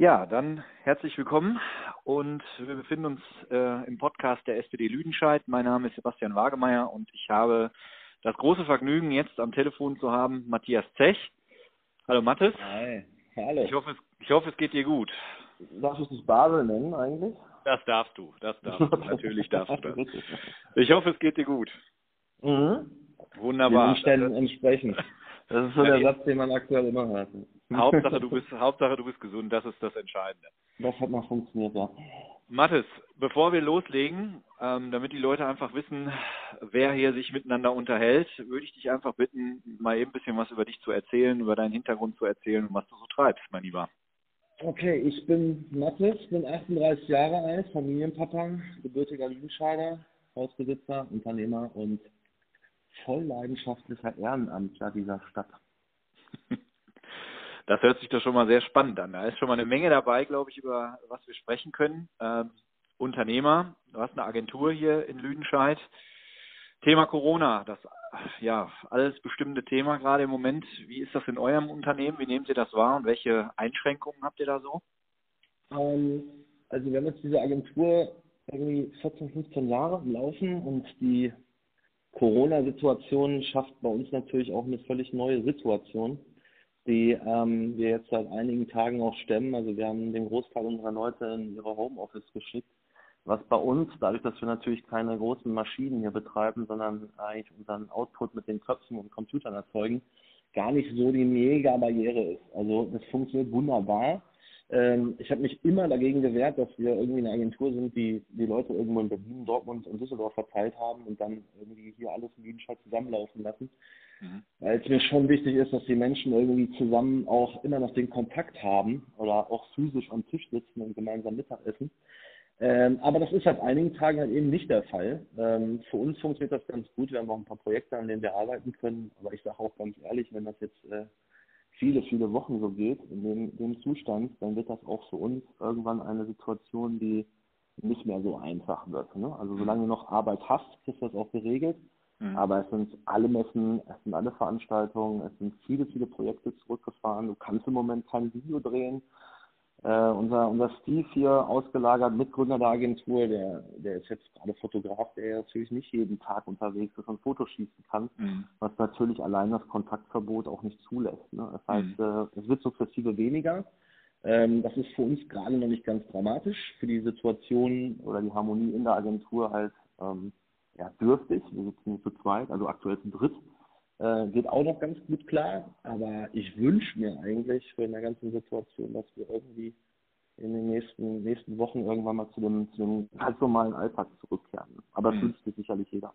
Ja, dann herzlich willkommen und wir befinden uns äh, im Podcast der SPD Lüdenscheid. Mein Name ist Sebastian Wagemeier und ich habe das große Vergnügen, jetzt am Telefon zu haben Matthias Zech. Hallo Mathis. Hi, hallo. Ich hoffe, es, ich hoffe, es geht dir gut. Darf ich dich Basel nennen eigentlich? Das darfst du, das darfst du, natürlich darfst du das. Ich hoffe, es geht dir gut. Mhm. Wunderbar. Den Umständen entsprechend. Das ist so der Satz, den man aktuell immer hört. Hauptsache du bist, Hauptsache du bist gesund, das ist das Entscheidende. Das hat mal funktioniert, ja. Mathis, bevor wir loslegen, ähm, damit die Leute einfach wissen, wer hier sich miteinander unterhält, würde ich dich einfach bitten, mal eben ein bisschen was über dich zu erzählen, über deinen Hintergrund zu erzählen und was du so treibst, mein Lieber. Okay, ich bin Mathis, bin 38 Jahre alt, Familienpapa, gebürtiger Lüdenscheider, Hausbesitzer, Unternehmer und voll leidenschaftlicher Ehrenamtler dieser Stadt. Das hört sich doch schon mal sehr spannend an. Da ist schon mal eine Menge dabei, glaube ich, über was wir sprechen können. Ähm, Unternehmer, du hast eine Agentur hier in Lüdenscheid. Thema Corona, das ja alles bestimmte Thema gerade im Moment. Wie ist das in eurem Unternehmen? Wie nehmt ihr das wahr und welche Einschränkungen habt ihr da so? Ähm, also wir haben jetzt diese Agentur irgendwie 14, 15 Jahre Laufen und die Corona-Situation schafft bei uns natürlich auch eine völlig neue Situation, die ähm, wir jetzt seit einigen Tagen auch stemmen. Also wir haben den Großteil unserer Leute in ihre Homeoffice geschickt, was bei uns, dadurch, dass wir natürlich keine großen Maschinen hier betreiben, sondern eigentlich unseren Output mit den Köpfen und Computern erzeugen, gar nicht so die mega Barriere ist. Also das funktioniert wunderbar. Ähm, ich habe mich immer dagegen gewehrt, dass wir irgendwie eine Agentur sind, die die Leute irgendwo in Berlin, Dortmund und Düsseldorf verteilt haben und dann irgendwie hier alles in Lüdenscheid zusammenlaufen lassen. Mhm. Weil es mir schon wichtig ist, dass die Menschen irgendwie zusammen auch immer noch den Kontakt haben oder auch physisch am Tisch sitzen und gemeinsam Mittagessen. Ähm, aber das ist seit einigen Tagen halt eben nicht der Fall. Ähm, für uns funktioniert das ganz gut. Wir haben auch ein paar Projekte, an denen wir arbeiten können. Aber ich sage auch ganz ehrlich, wenn das jetzt äh, viele, viele Wochen so geht, in dem, dem Zustand, dann wird das auch für uns irgendwann eine Situation, die nicht mehr so einfach wird. Ne? Also solange du noch Arbeit hast, ist das auch geregelt. Mhm. Aber es sind alle Messen, es sind alle Veranstaltungen, es sind viele, viele Projekte zurückgefahren. Du kannst im Moment kein Video drehen. Äh, unser, unser Steve hier ausgelagert, Mitgründer der Agentur, der, der ist jetzt gerade Fotograf, der natürlich nicht jeden Tag unterwegs ist und Fotos schießen kann, Mhm. was natürlich allein das Kontaktverbot auch nicht zulässt. Ne? Das heißt, Mhm. äh, es wird sukzessive weniger. Ähm, das ist für uns gerade noch nicht ganz dramatisch, für die Situation oder die Harmonie in der Agentur halt ähm, ja, dürftig. Wir sitzen zu zweit, also aktuell zu dritt. Äh, geht auch noch ganz gut klar, aber ich wünsche mir eigentlich für in der ganzen Situation, dass wir irgendwie in den nächsten, nächsten Wochen irgendwann mal zu dem, zu dem ganz normalen Alltag zurückkehren. Aber das Mhm. wünscht sich sicherlich jeder.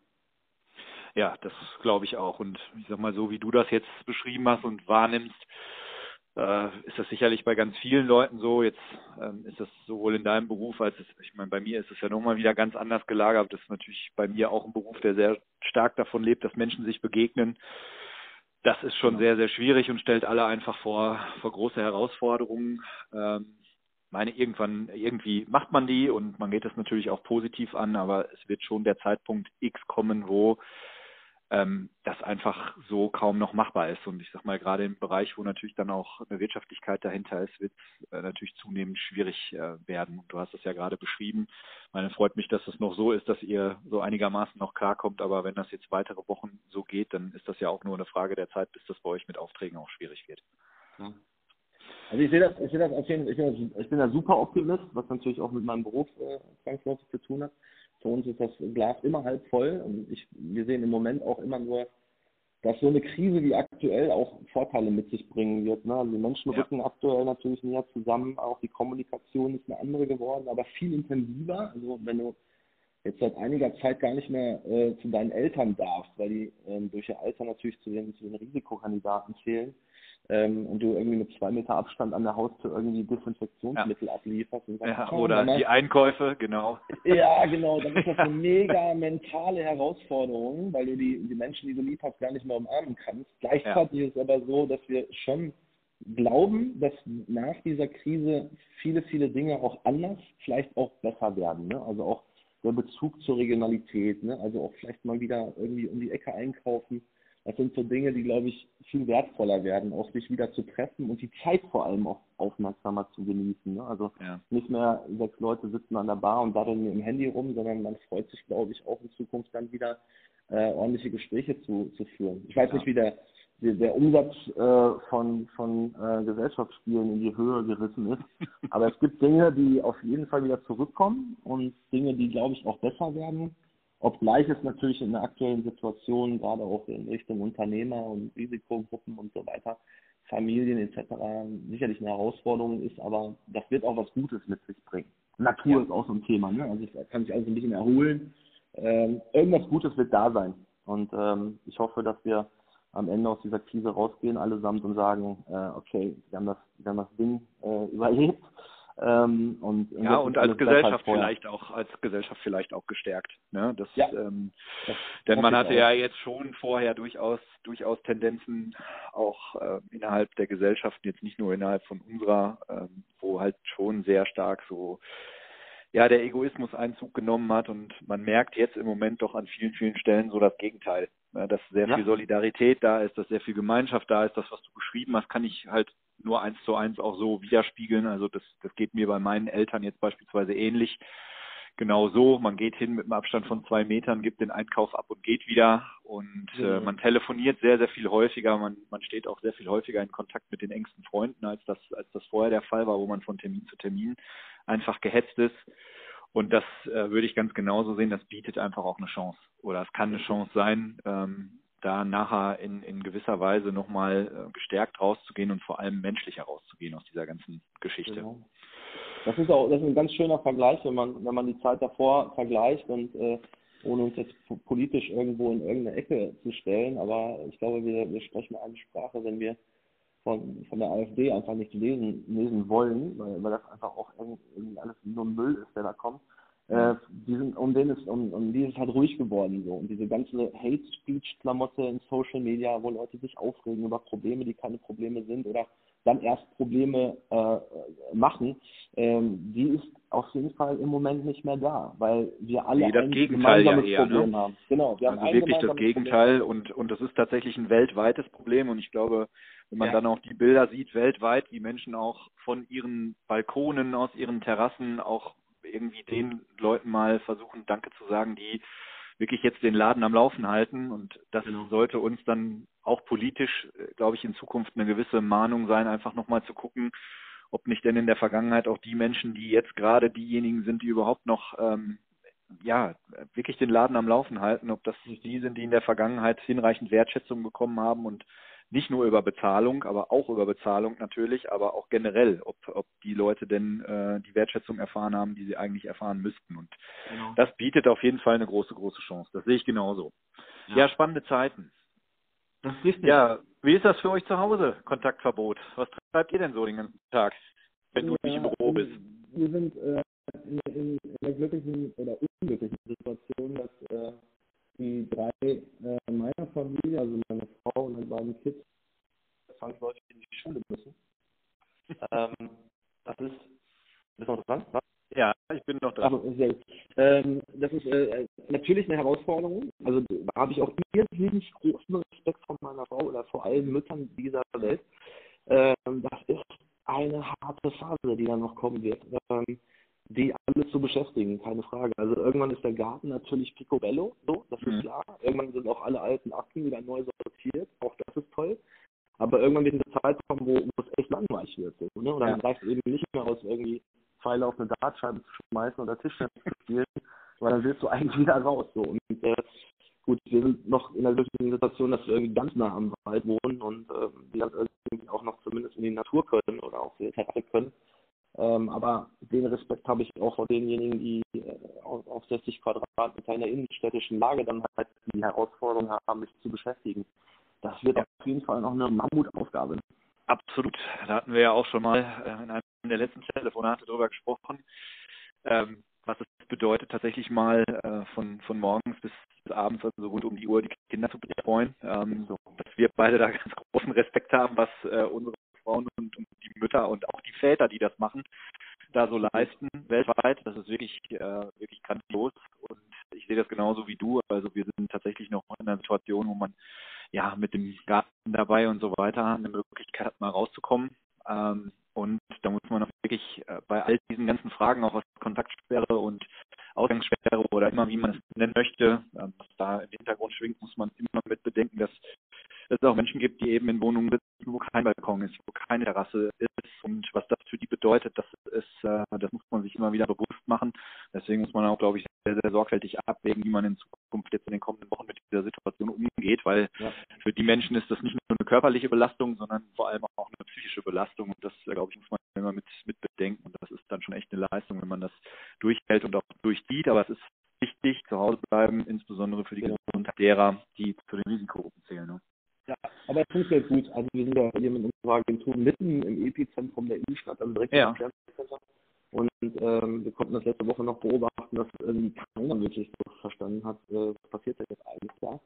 Ja, das glaube ich auch. Und ich sag mal so, wie du das jetzt beschrieben hast und wahrnimmst, äh, ist das sicherlich bei ganz vielen Leuten so. Jetzt ähm, ist das sowohl in deinem Beruf als es, ich meine, bei mir ist es ja nochmal wieder ganz anders gelagert. Das ist natürlich bei mir auch ein Beruf, der sehr stark davon lebt, dass Menschen sich begegnen. Das ist schon Genau. sehr, sehr schwierig und stellt alle einfach vor, vor große Herausforderungen. Ähm, meine, irgendwann, irgendwie macht man die und man geht das natürlich auch positiv an, aber es wird schon der Zeitpunkt X kommen, wo ähm, das einfach so kaum noch machbar ist. Und ich sag mal, gerade im Bereich, wo natürlich dann auch eine Wirtschaftlichkeit dahinter ist, wird es äh, natürlich zunehmend schwierig äh, werden. Und du hast es ja gerade beschrieben. Meine freut mich, dass es noch so ist, dass ihr so einigermaßen noch klarkommt. Aber wenn das jetzt weitere Wochen so geht, dann ist das ja auch nur eine Frage der Zeit, bis das bei euch mit Aufträgen auch schwierig wird. Also ich sehe das, ich sehe das auf jeden Fall, ich bin, ich bin da super Optimist, was natürlich auch mit meinem Beruf äh, zwangsläufig zu tun hat. Für uns ist das Glas immer halb voll und ich, wir sehen im Moment auch immer nur, dass so eine Krise wie aktuell auch Vorteile mit sich bringen wird. Ne? Also die Menschen Ja. rücken aktuell natürlich näher zusammen, auch die Kommunikation ist eine andere geworden, aber viel intensiver. Also wenn du jetzt seit einiger Zeit gar nicht mehr äh, zu deinen Eltern darfst, weil die ähm, durch ihr Alter natürlich zu den, zu den Risikokandidaten zählen ähm, und du irgendwie mit zwei Meter Abstand an der Haustür irgendwie Desinfektionsmittel ablieferst. Und sagst, Ja, "Komm, oder Mama." die Einkäufe, genau. Ja, genau. Dann ist das eine mega mentale Herausforderung, weil du die, die Menschen, die du lieb hast, gar nicht mehr umarmen kannst. Gleichzeitig ist es aber so, dass wir schon glauben, dass nach dieser Krise viele, viele Dinge auch anders, vielleicht auch besser werden. Ne? Also auch der Bezug zur Regionalität, ne? also auch vielleicht mal wieder irgendwie um die Ecke einkaufen das sind so Dinge, die, glaube ich, viel wertvoller werden, auch sich wieder zu treffen und die Zeit vor allem auch aufmerksamer zu genießen. Ne? Also ja. nicht mehr sechs Leute sitzen an der Bar und daddeln mit dem Handy rum, sondern man freut sich, glaube ich, auch in Zukunft dann wieder äh, ordentliche Gespräche zu, zu führen. Ich weiß ja. nicht, wie der, der, der Umsatz äh, von, von äh, Gesellschaftsspielen in die Höhe gerissen ist, aber es gibt Dinge, die auf jeden Fall wieder zurückkommen und Dinge, die, glaube ich, auch besser werden Obgleich es natürlich in der aktuellen Situation, gerade auch in Richtung Unternehmer und Risikogruppen und so weiter, Familien etc. sicherlich eine Herausforderung ist, aber das wird auch was Gutes mit sich bringen. Natur ja. ist auch so ein Thema, ne? also es kann sich alles ein bisschen erholen. Ähm, irgendwas Gutes wird da sein und ähm, ich hoffe, dass wir am Ende aus dieser Krise rausgehen allesamt und sagen, äh, okay, wir haben das, wir haben das Ding äh, überlebt ähm, und ja, und als Gesellschaft vielleicht auch, als Gesellschaft vielleicht auch gestärkt. Ne? Das, ja, ähm, das denn man hatte ja jetzt schon vorher durchaus, durchaus Tendenzen auch äh, innerhalb der Gesellschaft, jetzt nicht nur innerhalb von unserer, ähm, wo halt schon sehr stark so ja, der Egoismus Einzug genommen hat und man merkt jetzt im Moment doch an vielen, vielen Stellen so das Gegenteil. Ja, dass sehr ja. viel Solidarität da ist, dass sehr viel Gemeinschaft da ist. Das, was du beschrieben hast, kann ich halt nur eins zu eins auch so widerspiegeln. Also das, das geht mir bei meinen Eltern jetzt beispielsweise ähnlich. Genau so, man geht hin mit einem Abstand von zwei Metern, gibt den Einkauf ab und geht wieder. Und äh, man telefoniert sehr, sehr viel häufiger, man, man steht auch sehr viel häufiger in Kontakt mit den engsten Freunden, als das, als das vorher der Fall war, wo man von Termin zu Termin einfach gehetzt ist. Und das äh, würde ich ganz genauso sehen, das bietet einfach auch eine Chance. Oder es kann eine Chance sein, ähm, da nachher in, in gewisser Weise nochmal äh, gestärkt rauszugehen und vor allem menschlicher rauszugehen aus dieser ganzen Geschichte. Genau. Das ist auch das ist ein ganz schöner Vergleich, wenn man, wenn man die Zeit davor vergleicht und äh, ohne uns jetzt politisch irgendwo in irgendeine Ecke zu stellen, aber ich glaube, wir, wir sprechen eine Sprache, wenn wir von, von der AfD einfach nicht lesen, lesen wollen, weil, weil das einfach auch irgendwie alles nur Müll ist, der da kommt äh, die sind, um den ist, um, um die ist halt ruhig geworden so. Und diese ganze Hate Speech Klamotte in Social Media, wo Leute sich aufregen über Probleme, die keine Probleme sind oder dann erst Probleme äh, machen, ähm, die ist auf jeden Fall im Moment nicht mehr da, weil wir alle nee, das ein Gegenteil ja eher, Problem ne? haben. Genau, wir also haben wirklich das Gegenteil und und das ist tatsächlich ein weltweites Problem und ich glaube, wenn man ja. dann auch die Bilder sieht weltweit, wie Menschen auch von ihren Balkonen aus ihren Terrassen auch irgendwie den Leuten mal versuchen, Danke zu sagen, die wirklich jetzt den Laden am Laufen halten. Und das genau. sollte uns dann auch politisch, äh, glaube ich, in Zukunft eine gewisse Mahnung sein, einfach nochmal zu gucken, ob nicht denn in der Vergangenheit auch die Menschen, die jetzt gerade diejenigen sind, die überhaupt noch ähm, ja wirklich den Laden am Laufen halten, ob das die sind, die in der Vergangenheit hinreichend Wertschätzung bekommen haben und nicht nur über Bezahlung, aber auch über Bezahlung natürlich, aber auch generell, ob, ob die Leute denn äh, die Wertschätzung erfahren haben, die sie eigentlich erfahren müssten. Und genau. das bietet auf jeden Fall eine große, große Chance. Das sehe ich genauso. Ja, ja spannende Zeiten. Das ist richtig. Ja, wie ist das für euch zu Hause, Kontaktverbot? Was treibt ihr denn so den ganzen Tag, wenn du nicht im Büro bist? Wir sind äh, in, in, in der glücklichen oder unglücklichen Situation, dass äh, die drei äh, meiner Familie, also meine Frau und meine beiden Kids, zwangsläufig in die Schule müssen. ähm, das ist, bist du noch dran? Was? Ja, ich bin noch dran. Sehr gut. Ähm, das ist äh, natürlich eine Herausforderung. Also da habe ich auch irrsinnig großen Respekt vor meiner Frau oder vor allen Müttern dieser Welt. Ähm, das ist eine harte Phase, die dann noch kommen wird. Ähm, die alle zu beschäftigen, keine Frage. Also irgendwann ist der Garten natürlich picobello, so, das mhm. ist klar. Irgendwann sind auch alle alten Akten wieder neu sortiert, auch das ist toll. Aber irgendwann wird eine Zeit kommen, wo, wo es echt langweilig wird. So, ne? Und dann ja. reicht es eben nicht mehr aus, irgendwie Pfeile auf eine Dartscheibe zu schmeißen oder Tischtennis zu spielen, weil dann willst du eigentlich wieder raus. So. Und äh, gut, wir sind noch in der glücklichen Situation, dass wir irgendwie ganz nah am Wald wohnen und äh, die dann irgendwie auch noch zumindest in die Natur können oder auch die Terrasse können. Ähm, aber den Respekt habe ich auch vor denjenigen, die äh, auf, auf 60 Quadratmeter in der innenstädtischen Lage dann halt die Herausforderung haben, mich zu beschäftigen. Das wird ja. auf jeden Fall noch eine Mammutaufgabe. Absolut. Da hatten wir ja auch schon mal äh, in einem der letzten Telefonate darüber gesprochen, ähm, was es bedeutet, tatsächlich mal äh, von, von morgens bis, bis abends, also rund um die Uhr, die Kinder zu betreuen. Ähm, so, dass wir beide da ganz großen Respekt haben, was äh, unsere Frauen und, und die Mütter und auch die Väter, die das machen, da so leisten weltweit. Das ist wirklich, äh, wirklich grandios und ich sehe das genauso wie du. Also wir sind tatsächlich noch in einer Situation, wo man ja mit dem Garten dabei und so weiter eine Möglichkeit hat, mal rauszukommen. Ähm, und da muss man auch wirklich äh, bei all diesen ganzen Fragen, auch was Kontaktsperre und Ausgangssperre oder immer wie man es nennen möchte, äh, was da im Hintergrund schwingt, muss man immer mit bedenken, dass es auch Menschen gibt, die eben in Wohnungen sitzen, kein Balkon ist, wo keine Terrasse ist und was das für die bedeutet, das ist, äh, das muss man sich immer wieder bewusst machen. Deswegen muss man auch, glaube ich, sehr, sehr sorgfältig abwägen, wie man in Zukunft jetzt in den kommenden Wochen mit dieser Situation umgeht, weil ja. für die Menschen ist das nicht nur eine körperliche Belastung, sondern vor allem auch eine psychische Belastung und das, glaube ich, muss man immer mit, mit bedenken und das ist dann schon echt eine Leistung, wenn man das durchhält und auch durchzieht, aber es ist wichtig, zu Hause bleiben, insbesondere für die. Gesundheit derer, die zu den Risikogruppen zählen. Ne? Ja, aber es funktioniert gut. Also wir sind ja hier mit unserer Agentur mitten im Epizentrum der Innenstadt, also direkt ja. im Und ähm, wir konnten das letzte Woche noch beobachten, dass irgendwie keiner wirklich so verstanden hat, äh, was passiert denn jetzt eigentlich da.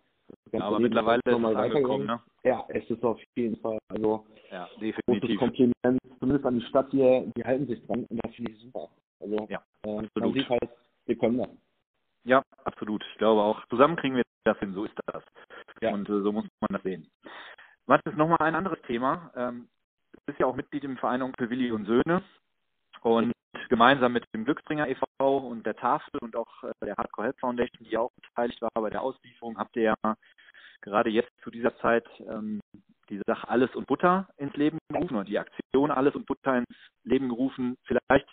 Ja, aber mittlerweile ist es angekommen, ne? Ja, es ist auf jeden Fall, also ja, definitiv. großes Kompliment, zumindest an die Stadt hier, die halten sich dran und das finde ich super. Also ja, äh, man sieht halt, wir können das. Ja, absolut. Ich glaube auch, zusammen kriegen wir das hin, so ist das. Ja. Und äh, so muss man das sehen. Was ist nochmal ein anderes Thema? Ähm, du bist ja auch Mitglied im Verein Onkel Willi und Söhne. Und gemeinsam mit dem Glücksbringer e.V. und der Tafel und auch äh, der Hardcore Help Foundation, die auch beteiligt war bei der Auslieferung, habt ihr ja gerade jetzt zu dieser Zeit ähm, die Sache Alles und Butter ins Leben gerufen oder die Aktion Alles und Butter ins Leben gerufen. Vielleicht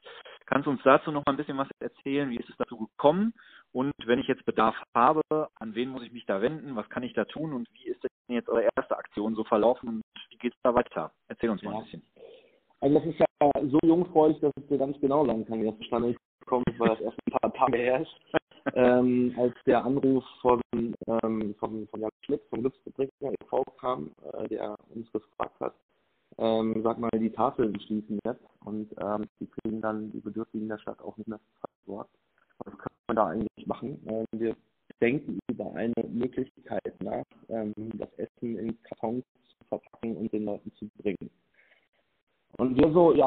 kannst du uns dazu noch mal ein bisschen was erzählen. Wie ist es dazu gekommen und wenn ich jetzt Bedarf habe, an wen muss ich mich da wenden? Was kann ich da tun? Und wie ist denn jetzt eure erste Aktion so verlaufen? Und wie geht es da weiter? Erzähl uns mal ja. ein bisschen. Also das ist ja so jungfräulich, dass ich dir ganz genau sagen kann, wie das zustande gekommen ist, weil das erst ein paar Tage her ist. ähm, als der Anruf von, ähm, von, von Jan Schmidt vom Glücksbetriebsner e.V. kam, äh, der uns gefragt hat, ähm, sag mal, die Tafeln schließen jetzt und ähm, die kriegen dann die Bedürftigen der Stadt auch nicht mehr versorgt. Was kann man da eigentlich machen? Ähm, wir denken über eine Möglichkeit nach, ähm, das Essen in Kartons zu verpacken und den Leuten zu bringen. Und wir so, ja,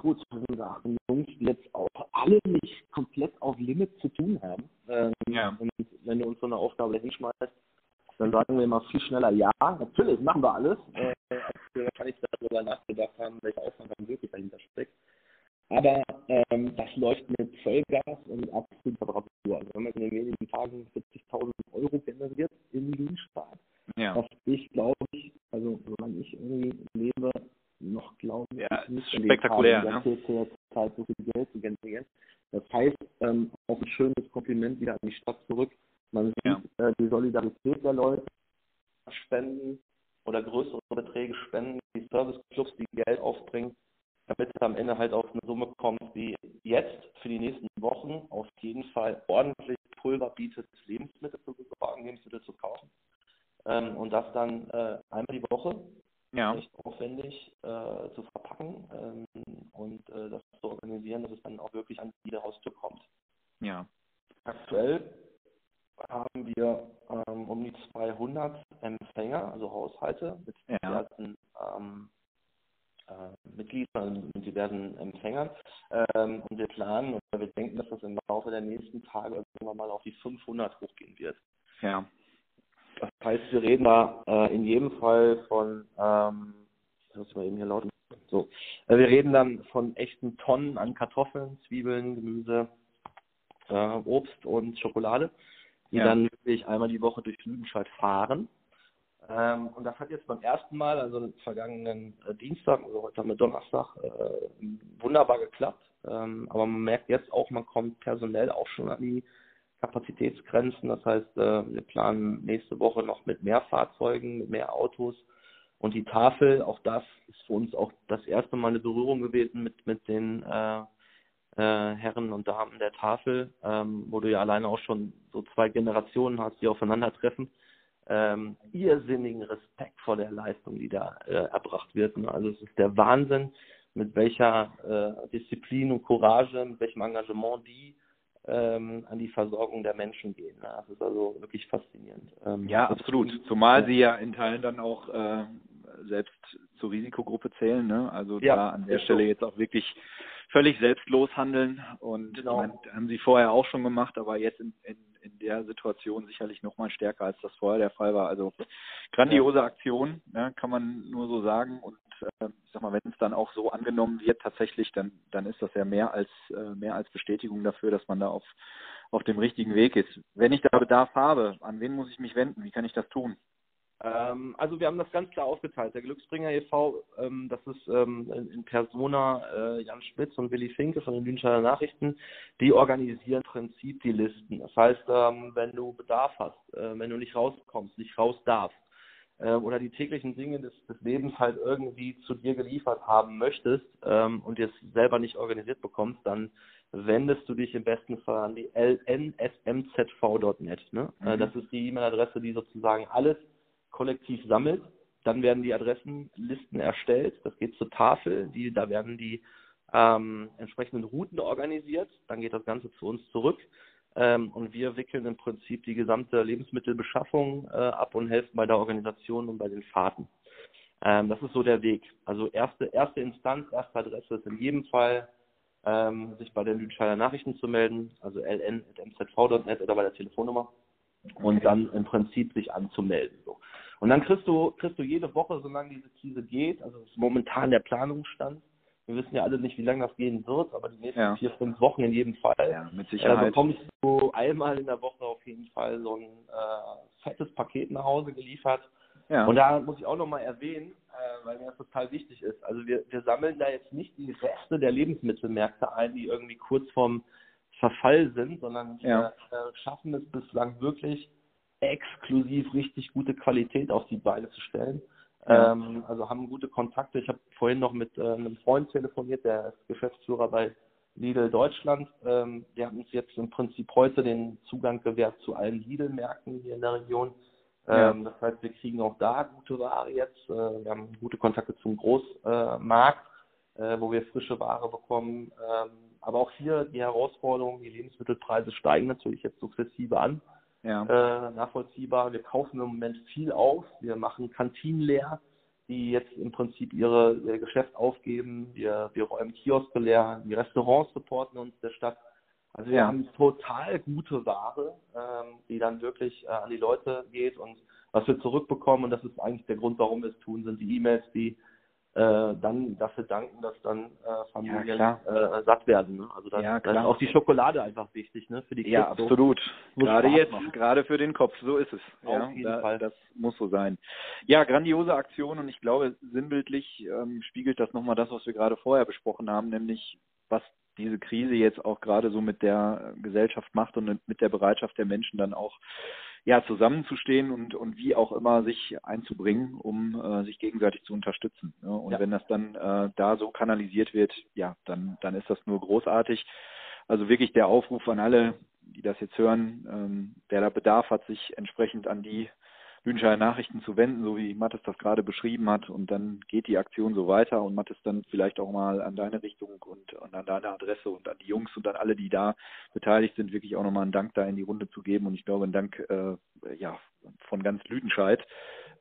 gut, da Jungs, die jetzt auch alle nicht komplett auf Limit zu tun haben. Ähm, ja. Und wenn du uns so eine Aufgabe hinschmeißt, dann sagen wir immer viel schneller ja, natürlich machen wir alles, äh, als wir wahrscheinlich darüber nachgedacht haben, welcher Aufwand dann wirklich dahinter steckt. Aber ähm, das läuft mit Vollgas und absoluter Bravour. Also wenn man in den wenigen Tagen 40.000 Euro generiert im Dienststart, ja. was ich glaube ich, also solange ich irgendwie lebe, noch glaube ich ja, nicht spektakulär, in ne? Zeit so viel Geld zu generieren. Das heißt, ähm, auch ein schönes Kompliment wieder an die Stadt zurück. Man sieht ja. äh, die Solidarität der Leute, spenden oder größere Beträge spenden, die Serviceclubs, die Geld aufbringen damit es am Ende halt auf eine Summe kommt, die jetzt für die nächsten Wochen auf jeden Fall ordentlich Pulver bietet, Lebensmittel zu besorgen, Lebensmittel zu kaufen. Ähm, und das dann äh, einmal die Woche ja. echt aufwendig äh, zu verpacken ähm, und äh, das zu organisieren, dass es dann auch wirklich an jede Haustür kommt. Ja. Aktuell haben wir ähm, um die 200 Empfänger, also Haushalte mit ja. diversen ähm, äh, Mitgliedern, mit diversen Empfängern. Ähm, und wir planen oder wir denken, dass das im Laufe der nächsten Tage irgendwann mal auf die 500 hochgehen wird. Ja. Das heißt, wir reden da äh, in jedem Fall von, ähm, ich muss mal eben hier laut. So, äh, wir reden dann von echten Tonnen an Kartoffeln, Zwiebeln, Gemüse, äh, Obst und Schokolade, die ja. dann wirklich einmal die Woche durch Lüdenscheid fahren ähm, und das hat jetzt beim ersten Mal, also vergangenen äh, Dienstag, also heute haben wir Donnerstag, äh, wunderbar geklappt. Ähm, aber man merkt jetzt auch, man kommt personell auch schon an die Kapazitätsgrenzen. Das heißt, äh, wir planen nächste Woche noch mit mehr Fahrzeugen, mit mehr Autos. Und die Tafel, auch das ist für uns auch das erste Mal eine Berührung gewesen mit, mit den äh, äh, Herren und Damen der Tafel, ähm, wo du ja alleine auch schon so zwei Generationen hast, die aufeinandertreffen ähm, irrsinnigen Respekt vor der Leistung, die da äh, erbracht wird. Ne? Also es ist der Wahnsinn, mit welcher äh, Disziplin und Courage, mit welchem Engagement die ähm, an die Versorgung der Menschen gehen. Ne? Das ist also wirklich faszinierend. Ähm, ja, absolut. Zumal ja. sie ja in Teilen dann auch äh, selbst zur Risikogruppe zählen. Ne? Also ja, da an der Stelle so. jetzt auch wirklich völlig selbstlos handeln und genau. haben sie vorher auch schon gemacht, aber jetzt in, in, in der Situation sicherlich nochmal stärker, als das vorher der Fall war. Also grandiose Aktion, ne, kann man nur so sagen. Und äh, ich sag mal, wenn es dann auch so angenommen wird tatsächlich, dann, dann ist das ja mehr als äh, mehr als Bestätigung dafür, dass man da auf, auf dem richtigen Weg ist. Wenn ich da Bedarf habe, an wen muss ich mich wenden? Wie kann ich das tun? Ähm, also wir haben das ganz klar aufgeteilt. Der Glücksbringer e.V., ähm, das ist ähm, in Persona äh, Jan Spitz und Willi Finke von den Lüdenscheider Nachrichten, die organisieren im Prinzip die Listen. Das heißt, ähm, wenn du Bedarf hast, äh, wenn du nicht rauskommst, nicht raus darfst, äh, oder die täglichen Dinge des, des, Lebens halt irgendwie zu dir geliefert haben möchtest ähm, und es selber nicht organisiert bekommst, dann wendest du dich im besten Fall an die lnsmzv.net. Ne? Äh, mhm. das ist die E-Mail-Adresse, die sozusagen alles kollektiv sammelt. Dann werden die Adressenlisten erstellt. Das geht zur Tafel. Die, da werden die ähm, entsprechenden Routen organisiert. Dann geht das Ganze zu uns zurück. Ähm, und wir wickeln im Prinzip die gesamte Lebensmittelbeschaffung äh, ab und helfen bei der Organisation und bei den Fahrten. Ähm, das ist so der Weg. Also erste, erste Instanz, erste Adresse ist in jedem Fall, ähm, sich bei den Lüdenscheider Nachrichten zu melden, also ln.mzv.net oder bei der Telefonnummer und dann im Prinzip sich anzumelden. So. Und dann kriegst du, kriegst du jede Woche, solange diese Krise geht, also das ist momentan der Planungsstand, wir wissen ja alle nicht, wie lange das gehen wird, aber die nächsten ja. vier, fünf Wochen in jedem Fall. Ja, mit Sicherheit. Äh, bekommst du einmal in der Woche auf jeden Fall so ein äh, fettes Paket nach Hause geliefert. Ja. Und da muss ich auch nochmal erwähnen, äh, weil mir das total wichtig ist. Also wir, wir sammeln da jetzt nicht die Reste der Lebensmittelmärkte ein, die irgendwie kurz vorm Verfall sind, sondern wir äh, schaffen es bislang wirklich exklusiv richtig gute Qualität auf die Beine zu stellen. Ja. Ähm, also haben gute Kontakte. Ich habe vorhin noch mit äh, einem Freund telefoniert, der ist Geschäftsführer bei Lidl Deutschland. Ähm, der hat uns jetzt im Prinzip heute den Zugang gewährt zu allen Lidl-Märkten hier in der Region. Ähm, ja. Das heißt, wir kriegen auch da gute Ware jetzt. Äh, wir haben gute Kontakte zum Großmarkt, äh, wo wir frische Ware bekommen. Ähm, aber auch hier die Herausforderung, die Lebensmittelpreise steigen natürlich jetzt sukzessive an ja. äh, nachvollziehbar. Wir kaufen im Moment viel auf. Wir machen Kantinen leer, die jetzt im Prinzip ihre, ihr Geschäft aufgeben. Wir, wir räumen Kioske leer. Die Restaurants supporten uns der Stadt. Also wir ja. haben total gute Ware, ähm, die dann wirklich äh, an die Leute geht und was wir zurückbekommen, und das ist eigentlich der Grund, warum wir es tun, sind die E-Mails, die äh, dann dafür danken, dass dann äh, Familien ja, äh, satt werden. Ne? Also das, ja, das, ist auch die Schokolade einfach wichtig, ne? Für die Kids. Ja, absolut. So. Gerade jetzt, machen. gerade für den Kopf, so ist es. Auf ja, jeden da, Fall. Das muss so sein. Ja, grandiose Aktion und ich glaube, sinnbildlich ähm, spiegelt das nochmal das, was wir gerade vorher besprochen haben, nämlich was diese Krise jetzt auch gerade so mit der Gesellschaft macht und mit der Bereitschaft der Menschen dann auch ja, zusammenzustehen und, und wie auch immer sich einzubringen, um äh, sich gegenseitig zu unterstützen. Ja? Und ja. wenn das dann äh, da so kanalisiert wird, ja, dann, dann ist das nur großartig. Also wirklich der Aufruf an alle, die das jetzt hören, ähm, wer da Bedarf hat, sich entsprechend an die Lüdenscheider Nachrichten zu wenden, so wie Mathis das gerade beschrieben hat. Und dann geht die Aktion so weiter und Mathis dann vielleicht auch mal an deine Richtung und, und an deine Adresse und an die Jungs und an alle, die da beteiligt sind, wirklich auch nochmal einen Dank da in die Runde zu geben. Und ich glaube, ein Dank äh, ja, von ganz Lüdenscheid,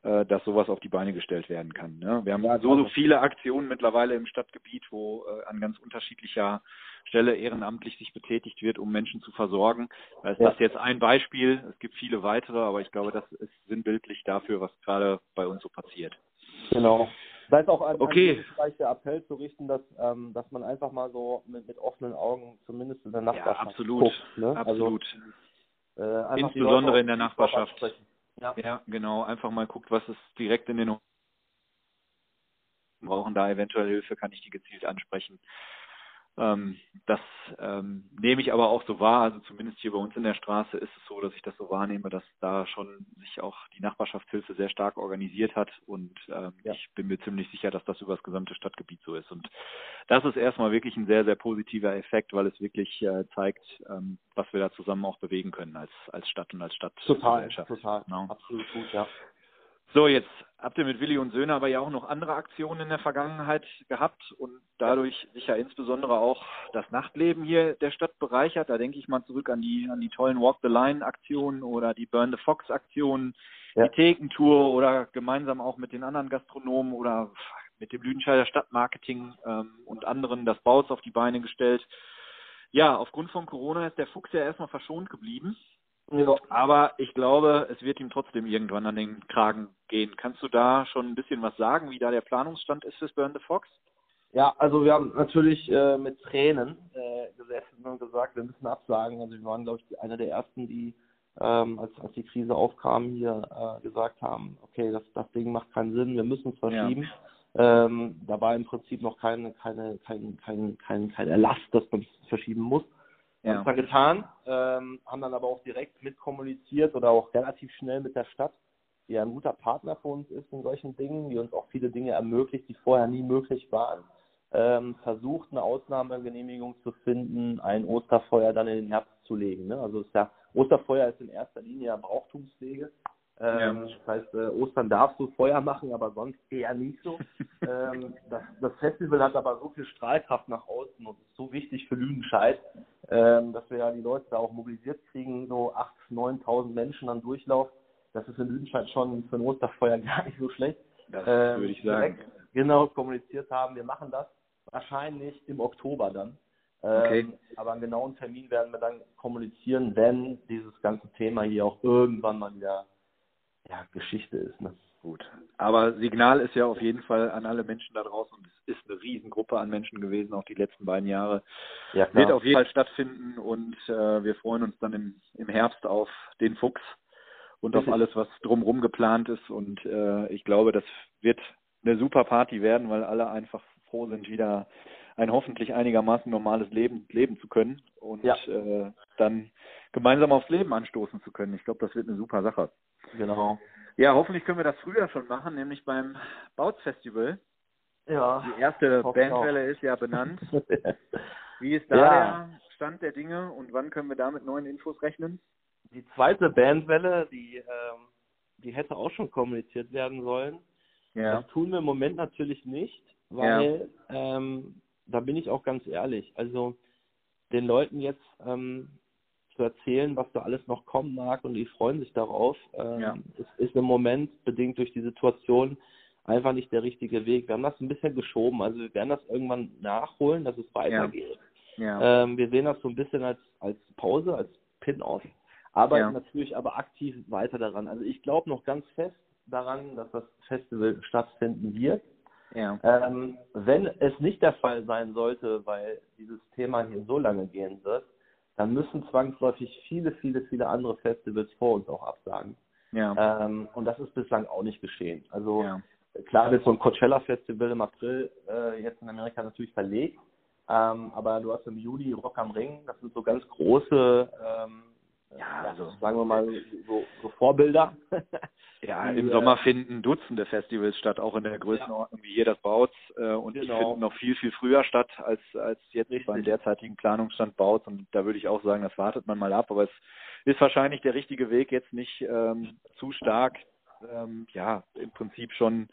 äh, dass sowas auf die Beine gestellt werden kann. Ne? Wir haben ja, so, so viele Aktionen mittlerweile im Stadtgebiet, wo äh, an ganz unterschiedlicher Stelle ehrenamtlich sich betätigt wird, um Menschen zu versorgen. Da ist ja. das jetzt ein Beispiel. Es gibt viele weitere, aber ich glaube, das ist sinnbildlich dafür, was gerade bei uns so passiert. Genau. Da ist auch ein, okay. ein der Appell zu richten, dass, ähm, dass man einfach mal so mit, mit offenen Augen zumindest in der Nachbarschaft ja, absolut, guckt. Ne? Also, absolut. Also, äh, Insbesondere in der Nachbarschaft. Ja. ja, genau. Einfach mal guckt, was ist direkt in den brauchen da eventuell Hilfe, kann ich die gezielt ansprechen. Ähm, das ähm, nehme ich aber auch so wahr, also zumindest hier bei uns in der Straße ist es so, dass ich das so wahrnehme, dass da schon sich auch die Nachbarschaftshilfe sehr stark organisiert hat und ähm, ja. ich bin mir ziemlich sicher, dass das über das gesamte Stadtgebiet so ist. Und das ist erstmal wirklich ein sehr, sehr positiver Effekt, weil es wirklich äh, zeigt, ähm, was wir da zusammen auch bewegen können als, als Stadt und als Stadt. Total, total, genau. absolut gut, ja. So, jetzt habt ihr mit Willi und Söhne aber ja auch noch andere Aktionen in der Vergangenheit gehabt und dadurch sicher insbesondere auch das Nachtleben hier der Stadt bereichert. Da denke ich mal zurück an die, an die tollen Walk the Line Aktionen oder die Burn the Fox Aktionen, ja. die Thekentour oder gemeinsam auch mit den anderen Gastronomen oder mit dem Lüdenscheider Stadtmarketing ähm, und anderen das Baus auf die Beine gestellt. Ja, aufgrund von Corona ist der Fuchs ja erstmal verschont geblieben. Ja. Aber ich glaube, es wird ihm trotzdem irgendwann an den Kragen gehen. Kannst du da schon ein bisschen was sagen, wie da der Planungsstand ist fürs Burn the Fox? Ja, also wir haben natürlich äh, mit Tränen äh, gesessen und gesagt, wir müssen absagen. Also wir waren, glaube ich, einer der ersten, die, ähm, als, als die Krise aufkam, hier äh, gesagt haben, okay, das, das Ding macht keinen Sinn, wir müssen es verschieben. Ja. Ähm, da war im Prinzip noch keine, keine, kein, kein, kein, kein Erlass, dass man es verschieben muss. Ja. Haben es dann getan, ähm, haben dann aber auch direkt mitkommuniziert oder auch relativ schnell mit der Stadt, die ja ein guter Partner für uns ist in solchen Dingen, die uns auch viele Dinge ermöglicht, die vorher nie möglich waren. Ähm, versucht, eine Ausnahmegenehmigung zu finden, ein Osterfeuer dann in den Herbst zu legen. Ne? Also ist ja, Osterfeuer ist in erster Linie ja Brauchtumspflege. Ähm, ja. Das heißt, äh, Ostern darfst du Feuer machen, aber sonst eher nicht so. ähm, das, das, Festival hat aber so viel Strahlkraft nach außen und ist so wichtig für Lüdenscheid, ähm, dass wir ja die Leute da auch mobilisiert kriegen, so 8.000, 9.000 Menschen dann Durchlauf. Das ist in Lüdenscheid schon für ein Osterfeuer gar nicht so schlecht. Das ähm, würde ich sagen. Genau kommuniziert haben, wir machen das wahrscheinlich im Oktober dann. Okay. Ähm, aber einen genauen Termin werden wir dann kommunizieren, wenn dieses ganze Thema hier auch irgendwann mal wieder ja, Geschichte ist. Ne? Gut. Aber Signal ist ja auf jeden Fall an alle Menschen da draußen und es ist eine Riesengruppe an Menschen gewesen, auch die letzten beiden Jahre. Ja, klar. Wird auf jeden Fall stattfinden und äh, wir freuen uns dann im, im Herbst auf den Fuchs und auf alles, was drumherum geplant ist. Und äh, ich glaube, das wird eine super Party werden, weil alle einfach froh sind, wieder ein hoffentlich einigermaßen normales Leben leben zu können und ja. äh, dann gemeinsam aufs Leben anstoßen zu können. Ich glaube, das wird eine super Sache. Genau. Ja, hoffentlich können wir das früher schon machen, nämlich beim Bautz Festival. Ja. Die erste Bandwelle ist ja benannt. Wie ist da ja. der Stand der Dinge und wann können wir da mit neuen Infos rechnen? Die zweite Bandwelle, die, ähm, die hätte auch schon kommuniziert werden sollen. Ja. Das tun wir im Moment natürlich nicht, weil ja. ähm, da bin ich auch ganz ehrlich. Also den Leuten jetzt ähm, zu erzählen, was da alles noch kommen mag und die freuen sich darauf. Ähm, ja. Es ist im Moment bedingt durch die Situation einfach nicht der richtige Weg. Wir haben das ein bisschen geschoben. Also wir werden das irgendwann nachholen, dass es weitergeht. Ja. Ja. Ähm, wir sehen das so ein bisschen als, als Pause, als Pin-Off, arbeiten natürlich aber aktiv weiter daran. Also ich glaube noch ganz fest daran, dass das Festival stattfinden wird. Ja. Ähm, wenn es nicht der Fall sein sollte, weil dieses Thema hier so lange gehen wird, dann müssen zwangsläufig viele, viele, viele andere Festivals vor uns auch absagen. Ja. Ähm, und das ist bislang auch nicht geschehen. Also ja. klar wird so ein Coachella-Festival im April äh, jetzt in Amerika natürlich verlegt, ähm, aber du hast im Juli Rock am Ring, das sind so ganz große ähm, ja, also sagen wir mal so, so Vorbilder. ja, im äh, Sommer finden Dutzende Festivals statt, auch in der Größenordnung ja. wie hier das Bautz. Äh, und genau. die finden noch viel, viel früher statt als, als jetzt Richtig. beim derzeitigen Planungsstand Bautz. Und da würde ich auch sagen, das wartet man mal ab. Aber es ist wahrscheinlich der richtige Weg, jetzt nicht ähm, zu stark ähm, ja, im Prinzip schon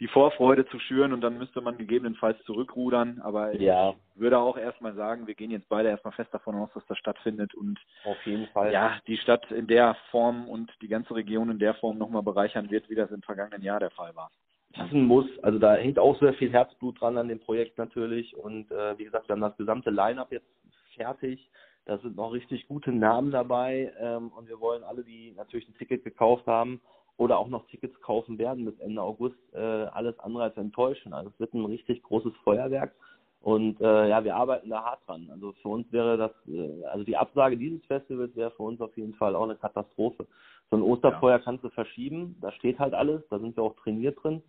die Vorfreude zu schüren und dann müsste man gegebenenfalls zurückrudern. Aber ja. ich würde auch erstmal sagen, wir gehen jetzt beide erstmal fest davon aus, dass das stattfindet und auf jeden Fall ja die Stadt in der Form und die ganze Region in der Form nochmal bereichern wird, wie das im vergangenen Jahr der Fall war. Das ist ein Muss. Also da hängt auch sehr viel Herzblut dran an dem Projekt natürlich. Und äh, wie gesagt, wir haben das gesamte Line-up jetzt fertig. Da sind noch richtig gute Namen dabei. Ähm, und wir wollen alle, die natürlich ein Ticket gekauft haben, oder auch noch Tickets kaufen werden bis Ende August, äh, alles andere als enttäuschen. Also es wird ein richtig großes Feuerwerk und äh, ja, wir arbeiten da hart dran. Also für uns wäre das, äh, also die Absage dieses Festivals wäre für uns auf jeden Fall auch eine Katastrophe. So ein Osterfeuer ja. kannst du verschieben, da steht halt alles, da sind wir auch trainiert drin.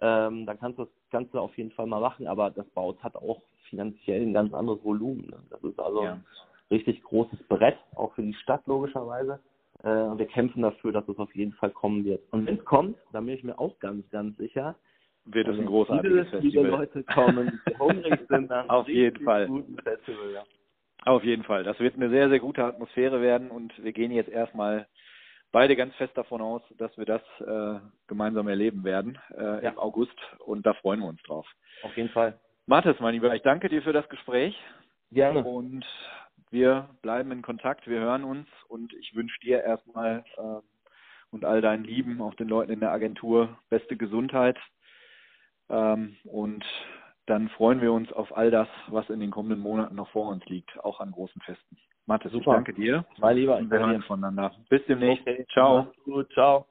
Ähm, dann kannst du das Ganze auf jeden Fall mal machen, aber das Baut hat auch finanziell ein ganz anderes Volumen. Ne? Das ist also ja. ein richtig großes Brett, auch für die Stadt logischerweise. Äh, und wir kämpfen dafür, dass es auf jeden Fall kommen wird. Und wenn es kommt, dann bin ich mir auch ganz, ganz sicher, wird es ein großartiges viele, Festival. Viele Leute kommen, die hungrig sind, dann auf jeden Fall. Festival, ja. Auf jeden Fall. Das wird eine sehr, sehr gute Atmosphäre werden und wir gehen jetzt erstmal beide ganz fest davon aus, dass wir das äh, gemeinsam erleben werden äh, ja. im August und da freuen wir uns drauf. Auf jeden Fall. Mathis, mein Lieber, ich danke dir für das Gespräch. Gerne. Und wir bleiben in Kontakt, wir hören uns und ich wünsche dir erstmal äh, und all deinen Lieben, auch den Leuten in der Agentur, beste Gesundheit. Ähm, und dann freuen wir uns auf all das, was in den kommenden Monaten noch vor uns liegt, auch an großen Festen. Mathis, Super. ich danke dir. Mein Lieber, wir hören voneinander. Bis demnächst. Okay. Ciao. Gut, ciao.